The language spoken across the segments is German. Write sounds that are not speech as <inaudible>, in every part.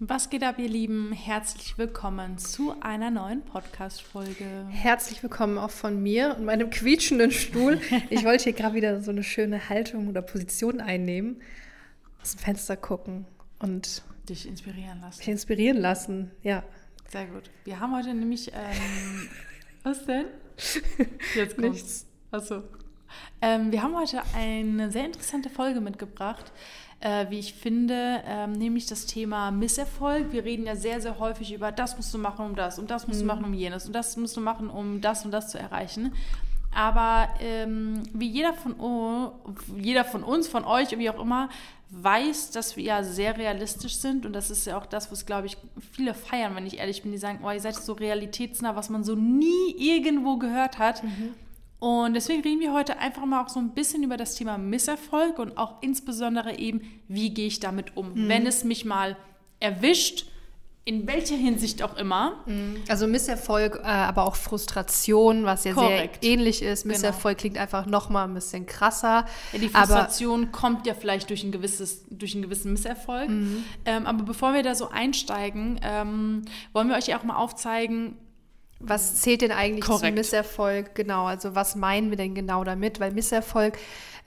Was geht ab, ihr Lieben? Herzlich willkommen zu einer neuen Podcast-Folge. Herzlich willkommen auch von mir und meinem quietschenden Stuhl. Ich wollte hier gerade wieder so eine schöne Haltung oder Position einnehmen, aus dem Fenster gucken und dich inspirieren lassen. Mich inspirieren lassen, ja. Sehr gut. Wir haben heute nämlich. Ähm, <laughs> was denn? Jetzt kommt's. Nichts. Achso. Ähm, wir haben heute eine sehr interessante Folge mitgebracht äh, wie ich finde, ähm, nämlich das Thema Misserfolg. Wir reden ja sehr, sehr häufig über das musst du machen, um das und das musst mhm. du machen, um jenes und das musst du machen, um das und das zu erreichen. Aber ähm, wie jeder von, oh, jeder von uns, von euch, wie auch immer, weiß, dass wir ja sehr realistisch sind und das ist ja auch das, was, glaube ich, viele feiern, wenn ich ehrlich bin, die sagen, oh, ihr seid so realitätsnah, was man so nie irgendwo gehört hat. Mhm. Und deswegen reden wir heute einfach mal auch so ein bisschen über das Thema Misserfolg und auch insbesondere eben, wie gehe ich damit um, mhm. wenn es mich mal erwischt, in welcher Hinsicht auch immer. Mhm. Also Misserfolg, äh, aber auch Frustration, was ja Korrekt. sehr ähnlich ist. Genau. Misserfolg genau. klingt einfach noch mal ein bisschen krasser. Ja, die Frustration kommt ja vielleicht durch, ein gewisses, durch einen gewissen Misserfolg. Mhm. Ähm, aber bevor wir da so einsteigen, ähm, wollen wir euch ja auch mal aufzeigen, was zählt denn eigentlich Korrekt. zum Misserfolg? Genau, also was meinen wir denn genau damit? Weil Misserfolg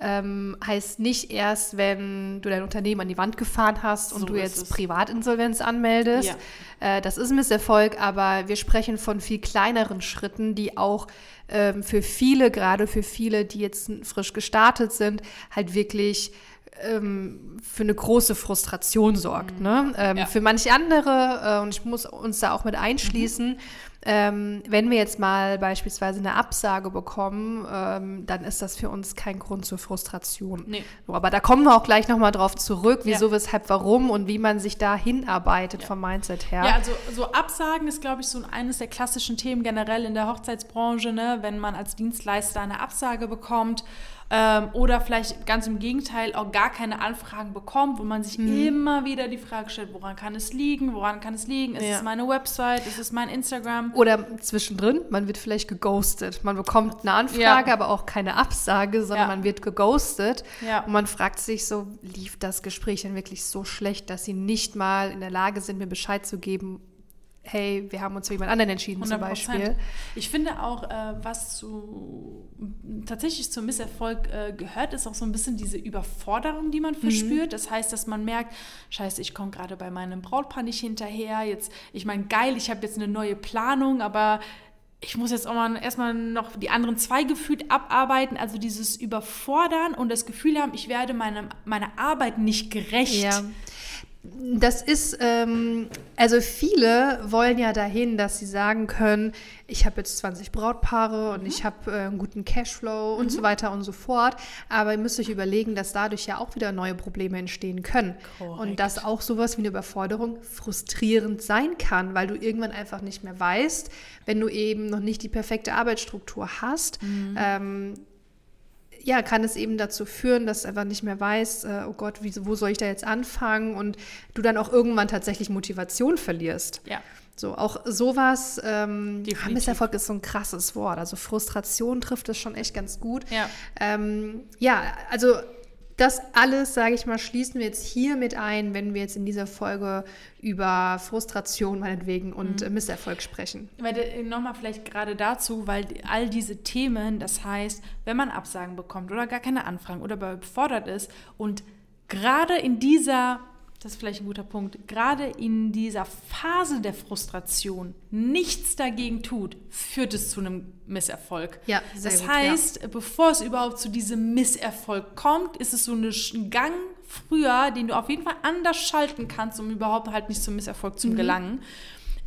ähm, heißt nicht erst, wenn du dein Unternehmen an die Wand gefahren hast und so du jetzt Privatinsolvenz anmeldest. Ja. Äh, das ist ein Misserfolg, aber wir sprechen von viel kleineren Schritten, die auch ähm, für viele, gerade für viele, die jetzt frisch gestartet sind, halt wirklich ähm, für eine große Frustration sorgt. Mhm. Ne? Ähm, ja. Für manche andere, äh, und ich muss uns da auch mit einschließen, mhm ähm, wenn wir jetzt mal beispielsweise eine Absage bekommen, ähm, dann ist das für uns kein Grund zur Frustration. Nee. So, aber da kommen wir auch gleich nochmal drauf zurück, wieso, ja. weshalb, warum und wie man sich da hinarbeitet ja. vom Mindset her. Ja, also so Absagen ist, glaube ich, so eines der klassischen Themen generell in der Hochzeitsbranche, ne? wenn man als Dienstleister eine Absage bekommt ähm, oder vielleicht ganz im Gegenteil auch gar keine Anfragen bekommt, wo man sich mhm. immer wieder die Frage stellt, woran kann es liegen, woran kann es liegen, ist ja. es meine Website, ist es mein Instagram? Oder zwischendrin, man wird vielleicht geghostet. Man bekommt eine Anfrage, ja. aber auch keine Absage, sondern ja. man wird geghostet. Und man fragt sich so, lief das Gespräch denn wirklich so schlecht, dass sie nicht mal in der Lage sind, mir Bescheid zu geben, hey, wir haben uns für jemand anderen entschieden 100%. zum Beispiel. Ich finde auch, äh, was zu, tatsächlich zum Misserfolg äh, gehört, ist auch so ein bisschen diese Überforderung, die man mhm. verspürt. Mhm. Das heißt, dass man merkt, scheiße, ich komme gerade bei meinem Brautpaar nicht hinterher. Jetzt, ich meine, geil, ich habe jetzt eine neue Planung, aber ich muss jetzt auch mal erstmal noch die anderen zwei gefühlt abarbeiten. Also dieses Überfordern und das Gefühl haben, ich werde meiner meine Arbeit nicht gerecht. Ja. Das ist, ähm, also viele wollen ja dahin, dass sie sagen können, ich habe jetzt 20 Brautpaare und mhm. ich habe äh, einen guten Cashflow mhm. und so weiter und so fort. Aber ihr müsst euch überlegen, dass dadurch ja auch wieder neue Probleme entstehen können. Korrekt. Und dass auch sowas wie eine Überforderung frustrierend sein kann, weil du irgendwann einfach nicht mehr weißt, wenn du eben noch nicht die perfekte Arbeitsstruktur hast. Mhm. Ähm, ja, kann es eben dazu führen, dass du einfach nicht mehr weißt, äh, oh Gott, wie, wo soll ich da jetzt anfangen und du dann auch irgendwann tatsächlich Motivation verlierst. Ja. So, auch sowas, ähm, Misserfolg ist so ein krasses Wort. Also Frustration trifft es schon echt ganz gut. Ja, ähm, ja also das alles, sage ich mal, schließen wir jetzt hier mit ein, wenn wir jetzt in dieser Folge über Frustration meinetwegen und mhm. Misserfolg sprechen. Äh, nochmal vielleicht gerade dazu, weil all diese Themen, das heißt, wenn man Absagen bekommt oder gar keine Anfragen oder überfordert ist und gerade in dieser das ist vielleicht ein guter Punkt, gerade in dieser Phase der Frustration nichts dagegen tut, führt es zu einem Misserfolg. Ja, sehr das gut, heißt, ja. bevor es überhaupt zu diesem Misserfolg kommt, ist es so ein Gang früher, den du auf jeden Fall anders schalten kannst, um überhaupt halt nicht zum Misserfolg zu mhm.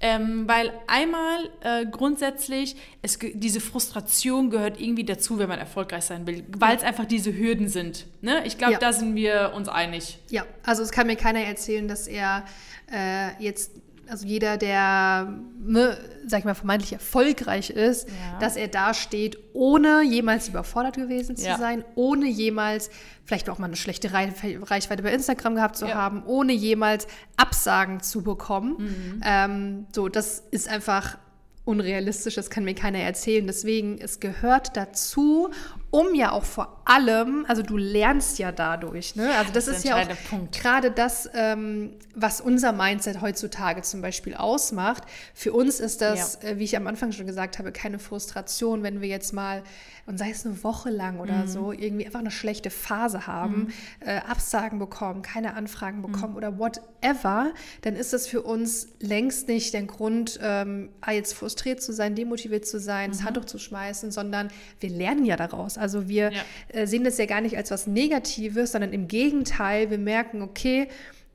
Ähm, weil einmal äh, grundsätzlich, es, diese Frustration gehört irgendwie dazu, wenn man erfolgreich sein will, weil es einfach diese Hürden sind. Ne? Ich glaube, ja. da sind wir uns einig. Ja, also es kann mir keiner erzählen, dass er äh, jetzt also jeder, der, ne, sag ich mal, vermeintlich erfolgreich ist, ja. dass er da steht, ohne jemals überfordert gewesen zu ja. sein, ohne jemals vielleicht auch mal eine schlechte Reichweite bei Instagram gehabt zu ja. haben, ohne jemals Absagen zu bekommen. Mhm. Ähm, so, das ist einfach unrealistisch, das kann mir keiner erzählen. Deswegen, es gehört dazu um ja auch vor allem, also du lernst ja dadurch, ne? Also das, das ist, ja auch gerade das, ähm, was unser Mindset heutzutage zum Beispiel ausmacht. Für uns ist das, ja. äh, wie ich am Anfang schon gesagt habe, keine Frustration, wenn wir jetzt mal und sei es eine Woche lang oder mhm. so, irgendwie einfach eine schlechte Phase haben, mhm. äh, Absagen bekommen, keine Anfragen mhm. bekommen mhm. oder whatever, dann ist das für uns längst nicht der Grund, ähm, ah, jetzt frustriert zu sein, demotiviert zu sein, das mhm. Handtuch zu schmeißen, sondern wir lernen ja daraus. Also wir ja. äh, sehen das ja gar nicht als was Negatives, sondern im Gegenteil, wir merken, okay,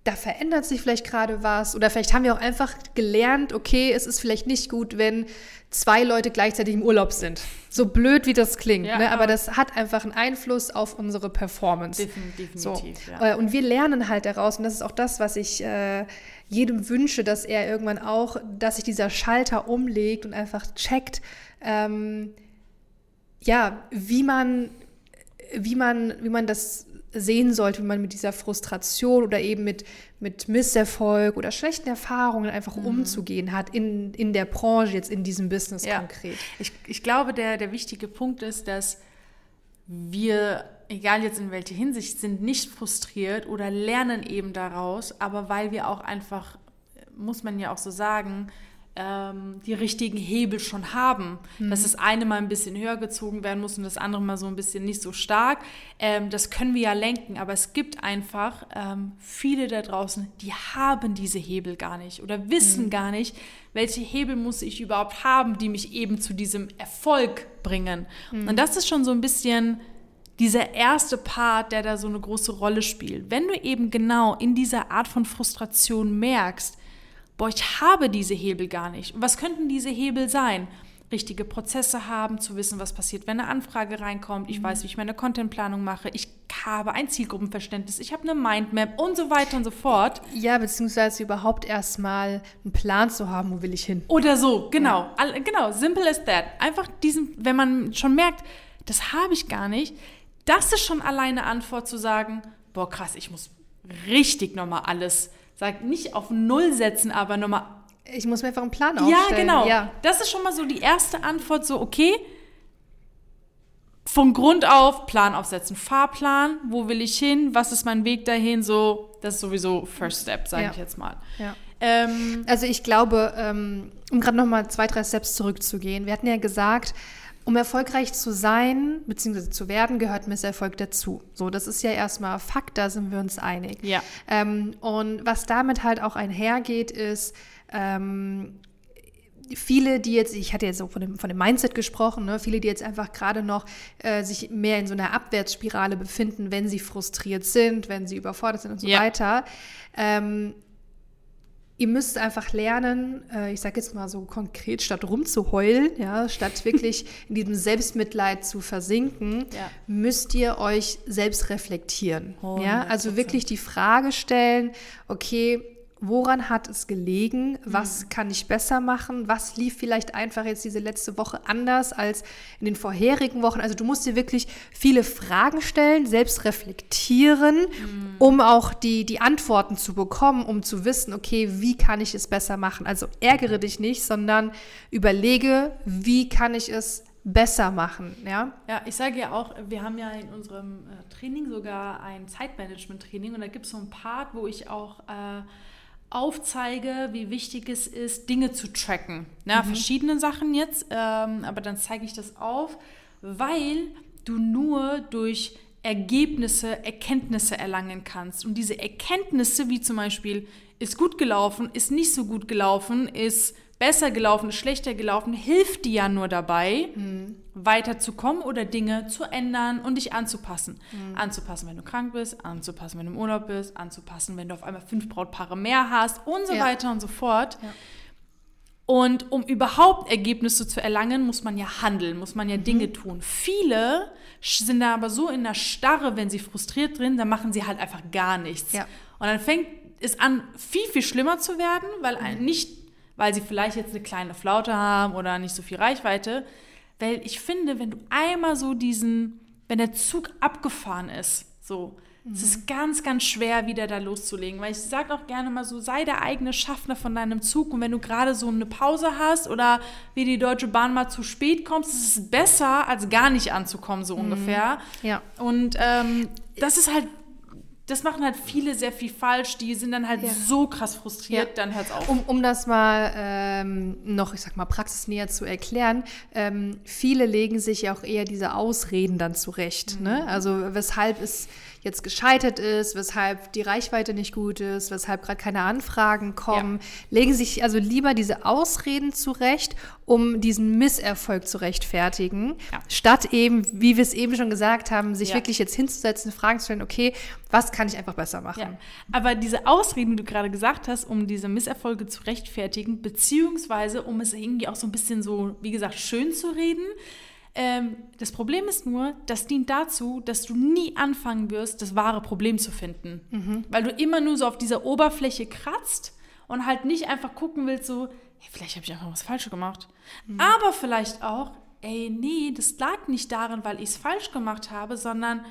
da verändert sich vielleicht gerade was oder vielleicht haben wir auch einfach gelernt, okay, es ist vielleicht nicht gut, wenn zwei Leute gleichzeitig im Urlaub sind. So blöd, wie das klingt, ja, ne? aber das hat einfach einen Einfluss auf unsere Performance. Definitiv, so. ja. Äh, und wir lernen halt daraus und das ist auch das, was ich äh, jedem wünsche, dass er irgendwann auch, dass sich dieser Schalter umlegt und einfach checkt, ähm, ja, wie man, wie man, wie man das sehen sollte, wie man mit dieser Frustration oder eben mit, mit Misserfolg oder schlechten Erfahrungen einfach mhm. umzugehen hat in, in der Branche, jetzt in diesem Business ja. konkret. Ich, ich glaube, der, der wichtige Punkt ist, dass wir, egal jetzt in welcher Hinsicht, sind nicht frustriert oder lernen eben daraus, aber weil wir auch einfach, muss man ja auch so sagen, ähm, die richtigen Hebel schon haben. Mhm. Dass das eine mal ein bisschen höher gezogen werden muss und das andere mal so ein bisschen nicht so stark. Ähm, das können wir ja lenken, aber es gibt einfach ähm, viele da draußen, die haben diese Hebel gar nicht oder wissen mhm. gar nicht, welche Hebel muss ich überhaupt haben, die mich eben zu diesem Erfolg bringen. Mhm. Und das ist schon so ein bisschen dieser erste Part, der da so eine große Rolle spielt. Wenn du eben genau in dieser Art von Frustration merkst, boah, ich habe diese Hebel gar nicht. Und was könnten diese Hebel sein? Richtige Prozesse haben, zu wissen, was passiert, wenn eine Anfrage reinkommt. Ich mhm. weiß, wie ich meine Contentplanung mache. Ich habe ein Zielgruppenverständnis. Ich habe eine Mindmap und so weiter und so fort. Ja, beziehungsweise überhaupt erstmal einen Plan zu haben, wo will ich hin. Oder so, genau. Ja. Genau, simple as that. Einfach diesen, wenn man schon merkt, das habe ich gar nicht, das ist schon alleine Antwort zu sagen, boah, krass, ich muss richtig nochmal alles sag nicht auf Null setzen, aber nochmal. Ich muss mir einfach einen Plan aufstellen. Ja, genau. Ja. Das ist schon mal so die erste Antwort, so, okay, von Grund auf Plan aufsetzen. Fahrplan, wo will ich hin, was ist mein Weg dahin, so, das ist sowieso First Step, sage ja. ich jetzt mal. Ja. Ähm, also ich glaube, ähm, um gerade nochmal zwei, drei Steps zurückzugehen, wir hatten ja gesagt, um erfolgreich zu sein bzw. zu werden, gehört Misserfolg dazu. So, das ist ja erstmal Fakt, da sind wir uns einig. Ja. Ähm, und was damit halt auch einhergeht, ist, ähm, viele, die jetzt, ich hatte jetzt so von dem, von dem Mindset gesprochen, ne, viele, die jetzt einfach gerade noch äh, sich mehr in so einer Abwärtsspirale befinden, wenn sie frustriert sind, wenn sie überfordert sind und so ja. weiter. Ähm, ihr müsst einfach lernen, äh, ich sage jetzt mal so konkret, statt rumzuheulen, ja, statt wirklich <laughs> in diesem Selbstmitleid zu versinken, ja. müsst ihr euch selbst reflektieren. Ja, also wirklich die Frage stellen, okay, Woran hat es gelegen? Was mhm. kann ich besser machen? Was lief vielleicht einfach jetzt diese letzte Woche anders als in den vorherigen Wochen? Also du musst dir wirklich viele Fragen stellen, selbst reflektieren, mhm. um auch die, die Antworten zu bekommen, um zu wissen, okay, wie kann ich es besser machen? Also ärgere dich nicht, sondern überlege, wie kann ich es besser machen, ja? Ja, ich sage ja auch, wir haben ja in unserem äh, Training sogar ein Zeitmanagement-Training und da gibt es so einen Part, wo ich auch äh, aufzeige, wie wichtig es ist, Dinge zu tracken. Na, mhm. Verschiedene Sachen jetzt, ähm, aber dann zeige ich das auf, weil du nur durch Ergebnisse, Erkenntnisse erlangen kannst. Und diese Erkenntnisse, wie zum Beispiel, ist gut gelaufen, ist nicht so gut gelaufen, ist besser gelaufen, schlechter gelaufen, hilft dir ja nur dabei, mhm. weiterzukommen oder Dinge zu ändern und dich anzupassen. Mhm. Anzupassen, wenn du krank bist, anzupassen, wenn du im Urlaub bist, anzupassen, wenn du auf einmal fünf Brautpaare mehr hast und so ja. weiter und so fort. Ja. Und um überhaupt Ergebnisse zu erlangen, muss man ja handeln, muss man ja mhm. Dinge tun. Viele sind da aber so in der Starre, wenn sie frustriert drin, dann machen sie halt einfach gar nichts. Ja. Und dann fängt es an, viel, viel schlimmer zu werden, weil mhm. nicht weil sie vielleicht jetzt eine kleine Flaute haben oder nicht so viel Reichweite. Weil ich finde, wenn du einmal so diesen, wenn der Zug abgefahren ist, so, Es ist ganz, ganz schwer, wieder da loszulegen. Weil ich sage auch gerne mal so, sei der eigene Schaffner von deinem Zug. Und wenn du gerade so eine Pause hast oder wie die Deutsche Bahn mal zu spät kommst, ist es besser, als gar nicht anzukommen, so ungefähr. Ja. Und ähm, das ist halt das machen halt viele sehr viel falsch. Die sind dann halt ja. so krass frustriert, ja. dann hört's auf. Um, um das mal ähm, noch, ich sag mal, praxisnäher zu erklären, ähm, viele legen sich ja auch eher diese Ausreden dann zurecht. Ne? Mhm. Ne? Also weshalb es jetzt gescheitert ist, weshalb die Reichweite nicht gut ist, weshalb gerade keine Anfragen kommen, ja. legen sich also lieber diese Ausreden zurecht, um diesen Misserfolg zu rechtfertigen, ja. statt eben, wie wir es eben schon gesagt haben, sich ja. wirklich jetzt hinzusetzen, Fragen zu stellen, okay, was kann ich einfach besser machen? Aber diese Ausreden, die du gerade gesagt hast, um diese Misserfolge zu rechtfertigen, beziehungsweise um es irgendwie auch so ein bisschen so, wie gesagt, schön zu reden, ähm, das Problem ist nur, das dient dazu, dass du nie anfangen wirst, das wahre Problem zu finden. Mhm. Weil du immer nur so auf dieser Oberfläche kratzt und halt nicht einfach gucken willst, so, hey, vielleicht habe ich einfach was falsch gemacht. Mhm. Aber vielleicht auch, ey, nee, das lag nicht daran, weil ich es falsch gemacht habe, sondern,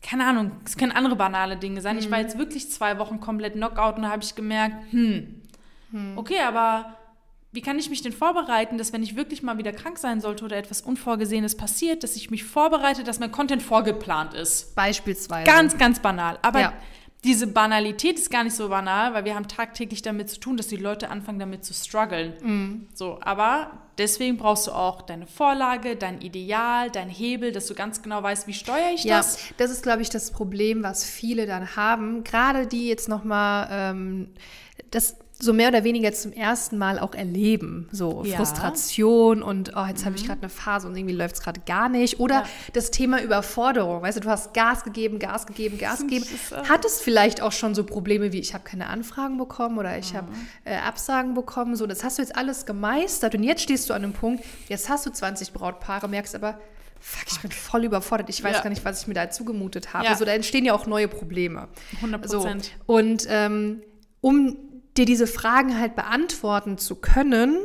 keine Ahnung, es können andere banale Dinge sein. Mhm. Ich war jetzt wirklich zwei Wochen komplett Knockout und da habe ich gemerkt, hm, hm, okay, aber wie kann ich mich denn vorbereiten, dass wenn ich wirklich mal wieder krank sein sollte oder etwas Unvorgesehenes passiert, dass ich mich vorbereite, dass mein Content vorgeplant ist? Beispielsweise. Ganz, ganz banal. Aber ja. diese Banalität ist gar nicht so banal, weil wir haben tagtäglich damit zu tun, dass die Leute anfangen damit zu strugglen. Mhm. So, aber deswegen brauchst du auch deine Vorlage, dein Ideal, dein Hebel, dass du ganz genau weißt, wie steuere ich das. Ja, das ist, glaube ich, das Problem, was viele dann haben. Gerade die jetzt noch mal ähm, das so mehr oder weniger zum ersten Mal auch erleben. So ja. Frustration und oh, jetzt mhm. habe ich gerade eine Phase und irgendwie läuft es gerade gar nicht. Oder ja. das Thema Überforderung. Weißt du, du hast Gas gegeben, Gas gegeben, Gas gegeben. <laughs> Hattest vielleicht auch schon so Probleme wie, ich habe keine Anfragen bekommen oder ich mhm. habe äh, Absagen bekommen. So, das hast du jetzt alles gemeistert und jetzt stehst du an einem Punkt, jetzt hast du 20 Brautpaare, merkst aber, fuck, ich bin voll überfordert. Ich weiß ja. gar nicht, was ich mir da zugemutet habe. Ja. So, da entstehen ja auch neue Probleme. 100 Prozent. So. Und ähm, um dir diese Fragen halt beantworten zu können,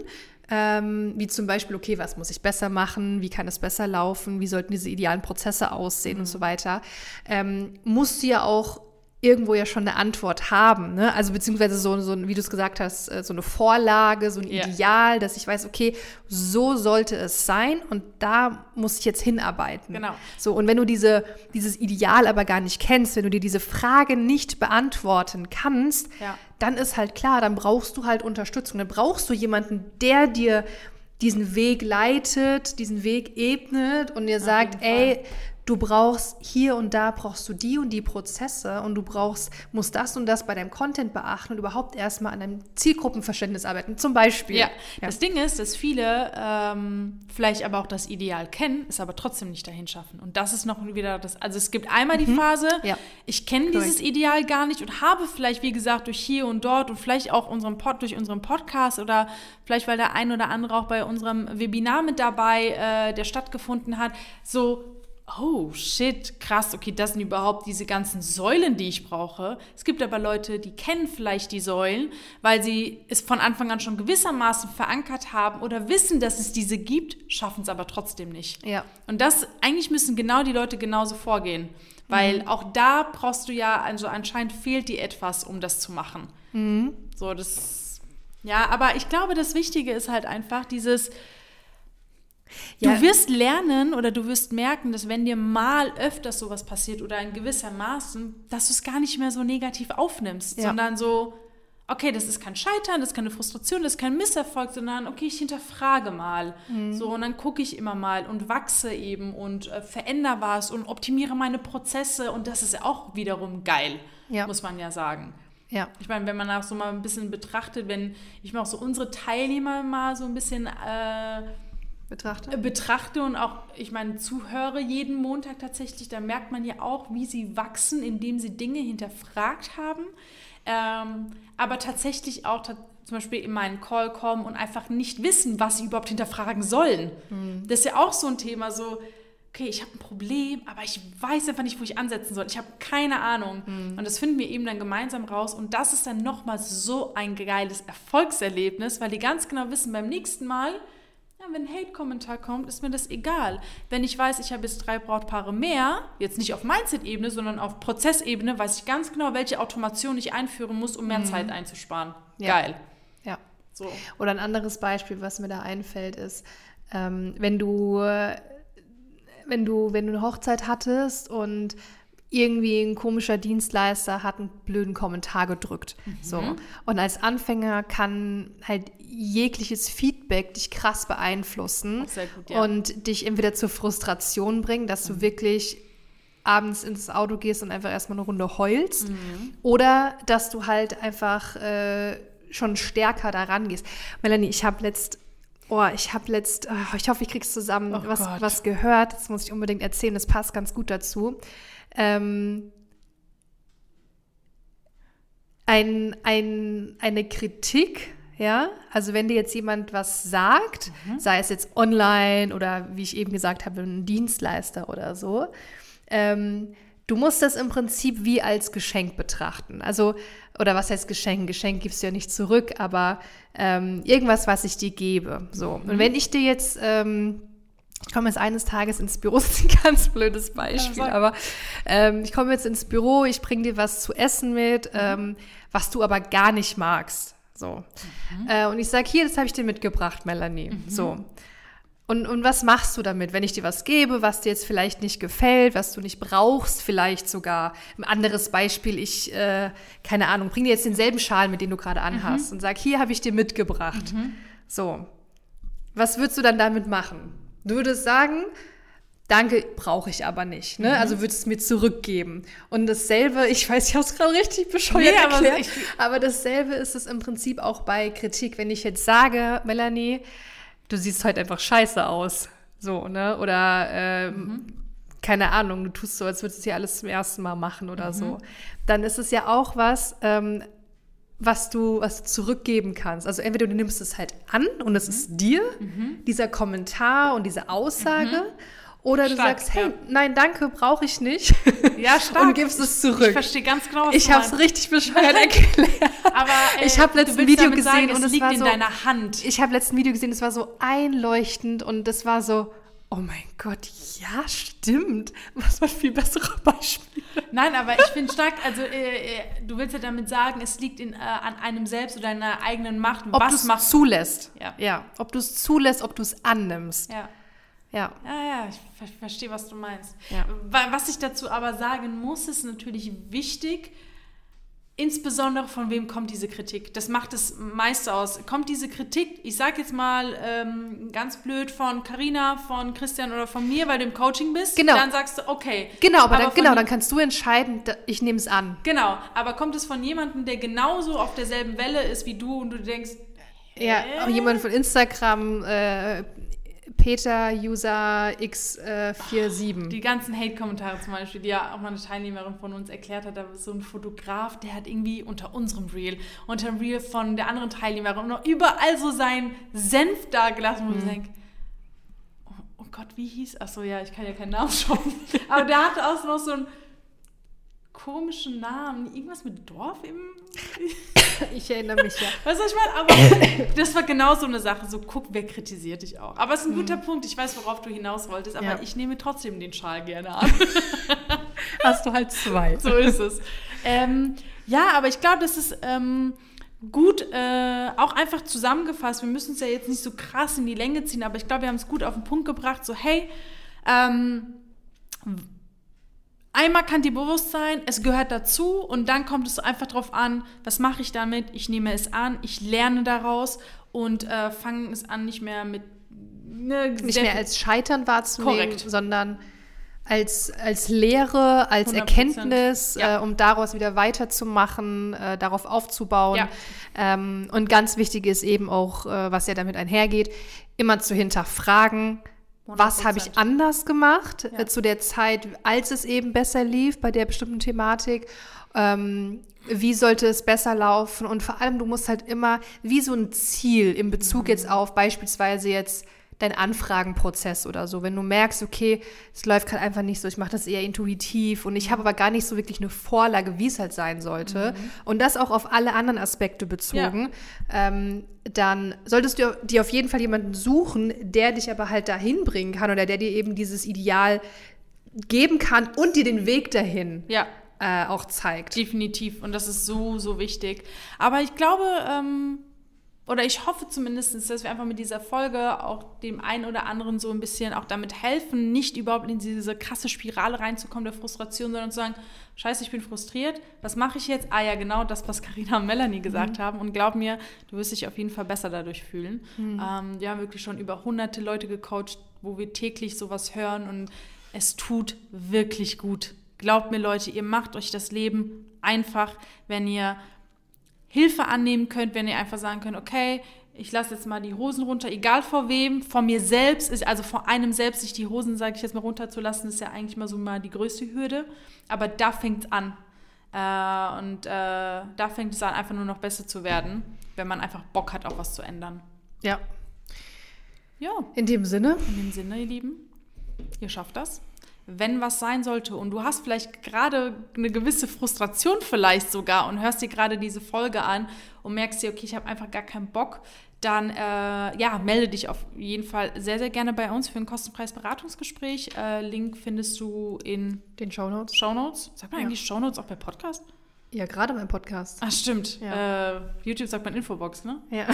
ähm, wie zum Beispiel, okay, was muss ich besser machen, wie kann es besser laufen, wie sollten diese idealen Prozesse aussehen mhm. und so weiter, ähm, musst du ja auch irgendwo ja schon eine Antwort haben. Ne? Also beziehungsweise so, so wie du es gesagt hast, äh, so eine Vorlage, so ein yeah. Ideal, dass ich weiß, okay, so sollte es sein und da muss ich jetzt hinarbeiten. Genau. So, und wenn du diese, dieses Ideal aber gar nicht kennst, wenn du dir diese Frage nicht beantworten kannst, ja. Dann ist halt klar, dann brauchst du halt Unterstützung. Dann brauchst du jemanden, der dir diesen Weg leitet, diesen Weg ebnet und dir sagt, ey, du brauchst hier und da brauchst du die und die Prozesse und du brauchst, musst das und das bei deinem Content beachten und überhaupt erstmal an deinem Zielgruppenverständnis arbeiten, zum Beispiel. Ja, ja. das Ding ist, dass viele ähm, vielleicht aber auch das Ideal kennen, es aber trotzdem nicht dahin schaffen. Und das ist noch wieder das, also es gibt einmal die mhm. Phase, ja. ich kenne dieses Ideal gar nicht und habe vielleicht, wie gesagt, durch hier und dort und vielleicht auch unseren Pod, durch unseren Podcast oder vielleicht, weil der ein oder andere auch bei unserem Webinar mit dabei, äh, der stattgefunden hat, so oh shit, krass, okay, das sind überhaupt diese ganzen Säulen, die ich brauche. Es gibt aber Leute, die kennen vielleicht die Säulen, weil sie es von Anfang an schon gewissermaßen verankert haben oder wissen, dass es diese gibt, schaffen es aber trotzdem nicht. Ja. Und das, eigentlich müssen genau die Leute genauso vorgehen. Weil mhm. auch da brauchst du ja, also anscheinend fehlt dir etwas, um das zu machen. Mhm. So, das, ja, aber ich glaube, das Wichtige ist halt einfach dieses, ja. Du wirst lernen oder du wirst merken, dass wenn dir mal öfters sowas passiert oder in gewisser Maßen, dass du es gar nicht mehr so negativ aufnimmst, ja. sondern so, okay, das ist kein Scheitern, das ist keine Frustration, das ist kein Misserfolg, sondern okay, ich hinterfrage mal. Mhm. So, und dann gucke ich immer mal und wachse eben und äh, verändere was und optimiere meine Prozesse und das ist ja auch wiederum geil, ja. muss man ja sagen. Ja. Ich meine, wenn man auch so mal ein bisschen betrachtet, wenn ich mir auch so unsere Teilnehmer mal so ein bisschen äh, betrachte. Äh, betrachte und auch, ich meine, zuhöre jeden Montag tatsächlich, da merkt man ja auch, wie sie wachsen, indem sie Dinge hinterfragt haben. Ähm, aber tatsächlich auch ta zum Beispiel in meinen Call kommen und einfach nicht wissen, was sie überhaupt hinterfragen sollen. Mhm. Das ist ja auch so ein Thema, so, okay, ich habe ein Problem, aber ich weiß einfach nicht, wo ich ansetzen soll. Ich habe keine Ahnung. Mhm. Und das finden wir eben dann gemeinsam raus. Und das ist dann nochmal so ein geiles Erfolgserlebnis, weil die ganz genau wissen, beim nächsten Mal, wenn ein Hate-Kommentar kommt, ist mir das egal. Wenn ich weiß, ich habe jetzt drei Brautpaare mehr, jetzt nicht auf Mindset-Ebene, sondern auf Prozessebene, weiß ich ganz genau, welche Automation ich einführen muss, um mehr mhm. Zeit einzusparen. Ja. Geil. Ja. So. Oder ein anderes Beispiel, was mir da einfällt, ist, ähm, wenn du, wenn du, wenn du eine Hochzeit hattest und irgendwie ein komischer Dienstleister hat einen blöden Kommentar gedrückt. Mhm. So. Und als Anfänger kann halt jegliches Feedback dich krass beeinflussen gut, ja. und dich entweder zur Frustration bringen, dass du mhm. wirklich abends ins Auto gehst und einfach erstmal eine Runde heulst. Mhm. Oder dass du halt einfach äh, schon stärker daran gehst. Melanie, ich habe letzt Oh, ich habe letzt, oh, ich hoffe, ich krieg's zusammen, oh was, was gehört. Das muss ich unbedingt erzählen. Das passt ganz gut dazu ähm, ein, ein, eine Kritik, ja, also wenn dir jetzt jemand was sagt, mhm. sei es jetzt online oder wie ich eben gesagt habe, ein Dienstleister oder so, ähm, du musst das im Prinzip wie als Geschenk betrachten. Also, oder was heißt Geschenk? Geschenk gibst du ja nicht zurück, aber ähm, irgendwas, was ich dir gebe. So. Mhm. Und wenn ich dir jetzt ähm, ich komme jetzt eines Tages ins Büro, <laughs> das ist ein ganz blödes Beispiel, ja, aber ähm, ich komme jetzt ins Büro, ich bringe dir was zu essen mit, mhm. ähm, was du aber gar nicht magst. So. Mhm. Äh, und ich sage, hier, das habe ich dir mitgebracht, Melanie. Mhm. So. Und, und was machst du damit, wenn ich dir was gebe, was dir jetzt vielleicht nicht gefällt, was du nicht brauchst, vielleicht sogar? Ein anderes Beispiel, ich, äh, keine Ahnung, bring dir jetzt denselben Schal, mit dem du gerade anhast mhm. und sag, hier habe ich dir mitgebracht. Mhm. So. Was würdest du dann damit machen? Du würdest sagen, danke, brauche ich aber nicht. Ne? Mhm. Also würdest es mir zurückgeben. Und dasselbe, <laughs> ich weiß, ich habe es gerade richtig bescheuert nee, erklärt, aber, ich, aber dasselbe ist es im Prinzip auch bei Kritik. Wenn ich jetzt sage, Melanie, du siehst heute einfach scheiße aus. So, ne? Oder ähm, mhm. keine Ahnung, du tust so, als würdest du hier alles zum ersten Mal machen oder mhm. so. Dann ist es ja auch was, ähm, was du, was du zurückgeben kannst. Also entweder du nimmst es halt an und es mhm. ist dir, mhm. dieser Kommentar und diese Aussage. Mhm. Oder du stark, sagst, hey, ja. nein, danke, brauche ich nicht. Ja, <laughs> stark. und gibst es zurück. Ich verstehe ganz genau, was Ich habe es richtig bescheuert <laughs> erklärt. Aber äh, ich habe letztes Video gesehen sagen, und es liegt war so, in deiner Hand. Ich habe letzten Video gesehen, es war so einleuchtend und es war so, Oh mein Gott, ja, stimmt. Was war viel bessere Beispiele? Nein, aber ich finde stark, also äh, äh, du willst ja damit sagen, es liegt in, äh, an einem selbst oder deiner eigenen Macht, ob was du es zulässt. Ja. ja. Ob du es zulässt, ob du es annimmst. Ja. Ja. Ja, ja, ich ver verstehe, was du meinst. Ja. Was ich dazu aber sagen muss, ist natürlich wichtig, Insbesondere von wem kommt diese Kritik? Das macht es meist aus. Kommt diese Kritik, ich sage jetzt mal ähm, ganz blöd, von Carina, von Christian oder von mir, weil du im Coaching bist, genau. dann sagst du, okay. Genau, aber, aber dann, genau, dann kannst du entscheiden, ich nehme es an. Genau, aber kommt es von jemandem, der genauso auf derselben Welle ist wie du und du denkst, ja, äh? jemand von Instagram äh, Peter User X47. Die ganzen Hate-Kommentare zum Beispiel, die ja auch mal eine Teilnehmerin von uns erklärt hat, da war so ein Fotograf, der hat irgendwie unter unserem Reel, unter dem Reel von der anderen Teilnehmerin noch überall so seinen Senf da gelassen, wo mhm. ich denke, oh, oh, Gott, wie hieß, achso, ja, ich kann ja keinen Namen <laughs> schauen, aber der hatte auch noch so ein komischen Namen. Irgendwas mit Dorf im. <laughs> ich erinnere mich ja. Weißt du, was ich meine? Aber <laughs> das war genau so eine Sache. So, guck, wer kritisiert dich auch. Aber es ist ein guter mhm. Punkt. Ich weiß, worauf du hinaus wolltest, aber ja. ich nehme trotzdem den Schal gerne an. <laughs> Hast du halt zwei. So ist es. Ähm, ja, aber ich glaube, das ist. Ähm, gut äh, auch einfach zusammengefasst. Wir müssen es ja jetzt nicht so krass in die Länge ziehen, aber ich glaube, wir haben es gut auf den Punkt gebracht. So, hey, ähm, Einmal kann dir bewusst sein, es gehört dazu und dann kommt es einfach darauf an, was mache ich damit? Ich nehme es an, ich lerne daraus und äh, fange es an, nicht mehr mit. Ne, nicht mehr als Scheitern wahrzunehmen, korrekt. sondern als, als Lehre, als 100%. Erkenntnis, ja. äh, um daraus wieder weiterzumachen, äh, darauf aufzubauen. Ja. Ähm, und ganz wichtig ist eben auch, äh, was ja damit einhergeht, immer zu hinterfragen, 100%. Was habe ich anders gemacht ja. äh, zu der Zeit, als es eben besser lief bei der bestimmten Thematik? Ähm, wie sollte es besser laufen? Und vor allem, du musst halt immer wie so ein Ziel in Bezug mhm. jetzt auf beispielsweise jetzt dein Anfragenprozess oder so. Wenn du merkst, okay, es läuft gerade einfach nicht so, ich mache das eher intuitiv und ich habe aber gar nicht so wirklich eine Vorlage, wie es halt sein sollte. Mhm. Und das auch auf alle anderen Aspekte bezogen. Ja. Ähm, dann solltest du dir auf jeden Fall jemanden suchen, der dich aber halt dahin bringen kann oder der dir eben dieses Ideal geben kann und dir den Weg dahin ja. äh, auch zeigt. Definitiv. Und das ist so, so wichtig. Aber ich glaube, ähm, oder ich hoffe zumindest, dass wir einfach mit dieser Folge auch dem einen oder anderen so ein bisschen auch damit helfen, nicht überhaupt in diese krasse Spirale reinzukommen der Frustration, sondern zu sagen, scheiße, ich bin frustriert, was mache ich jetzt? Ah ja, genau das, was Karina und Melanie gesagt mhm. haben. Und glaub mir, du wirst dich auf jeden Fall besser dadurch fühlen. Mhm. Ähm, wir haben wirklich schon über hunderte Leute gecoacht, wo wir täglich sowas hören und es tut wirklich gut. Glaubt mir, Leute, ihr macht euch das Leben einfach, wenn ihr Hilfe annehmen könnt, wenn ihr einfach sagen könnt, okay, ich lasse jetzt mal die Hosen runter, egal vor wem, vor mir selbst, ist, also vor einem selbst sich die Hosen, sage ich jetzt mal, runterzulassen, ist ja eigentlich mal so mal die größte Hürde. Aber da fängt es an. Äh, und äh, da fängt es an, einfach nur noch besser zu werden, wenn man einfach Bock hat, auch was zu ändern. Ja. Ja. In dem Sinne. In dem Sinne, ihr Lieben. Ihr schafft das. Wenn was sein sollte und du hast vielleicht gerade eine gewisse Frustration vielleicht sogar und hörst dir gerade diese Folge an und merkst dir, okay, ich habe einfach gar keinen Bock, dann äh, ja, melde dich auf jeden Fall sehr, sehr gerne bei uns für ein kostenpreis Beratungsgespräch. Äh, Link findest du in den Shownotes. Shownotes. Sagt man ja. eigentlich Shownotes auch bei Podcast? Ja, gerade beim Podcast. Ach, stimmt. Ja. Äh, YouTube sagt man Infobox, ne? Ja.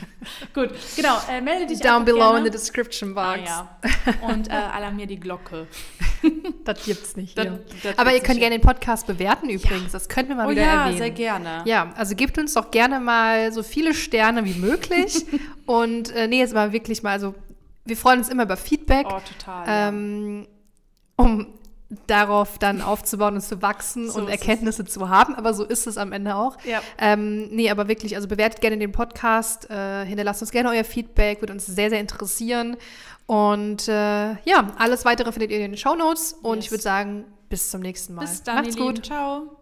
<laughs> Gut, genau. Äh, melde dich Down below gerne. in the description box. Ah, ja. Und äh, alarmier die Glocke. <laughs> <laughs> das gibt's nicht. Das, das Aber ihr könnt gerne den Podcast bewerten übrigens. Ja. Das können wir mal oh, wieder ja, erwähnen. Ja, sehr gerne. Ja, also gebt uns doch gerne mal so viele Sterne wie möglich. <laughs> Und äh, nee, jetzt mal wirklich mal, also wir freuen uns immer über Feedback. Oh, total. Ähm, um darauf dann aufzubauen und zu wachsen so und Erkenntnisse es. zu haben. Aber so ist es am Ende auch. Ja. Ähm, nee, aber wirklich, also bewertet gerne den Podcast, äh, hinterlasst uns gerne euer Feedback, würde uns sehr, sehr interessieren. Und äh, ja, alles weitere findet ihr in den Show Notes. Und yes. ich würde sagen, bis zum nächsten Mal. Bis dann, Macht's gut. Lieben. Ciao.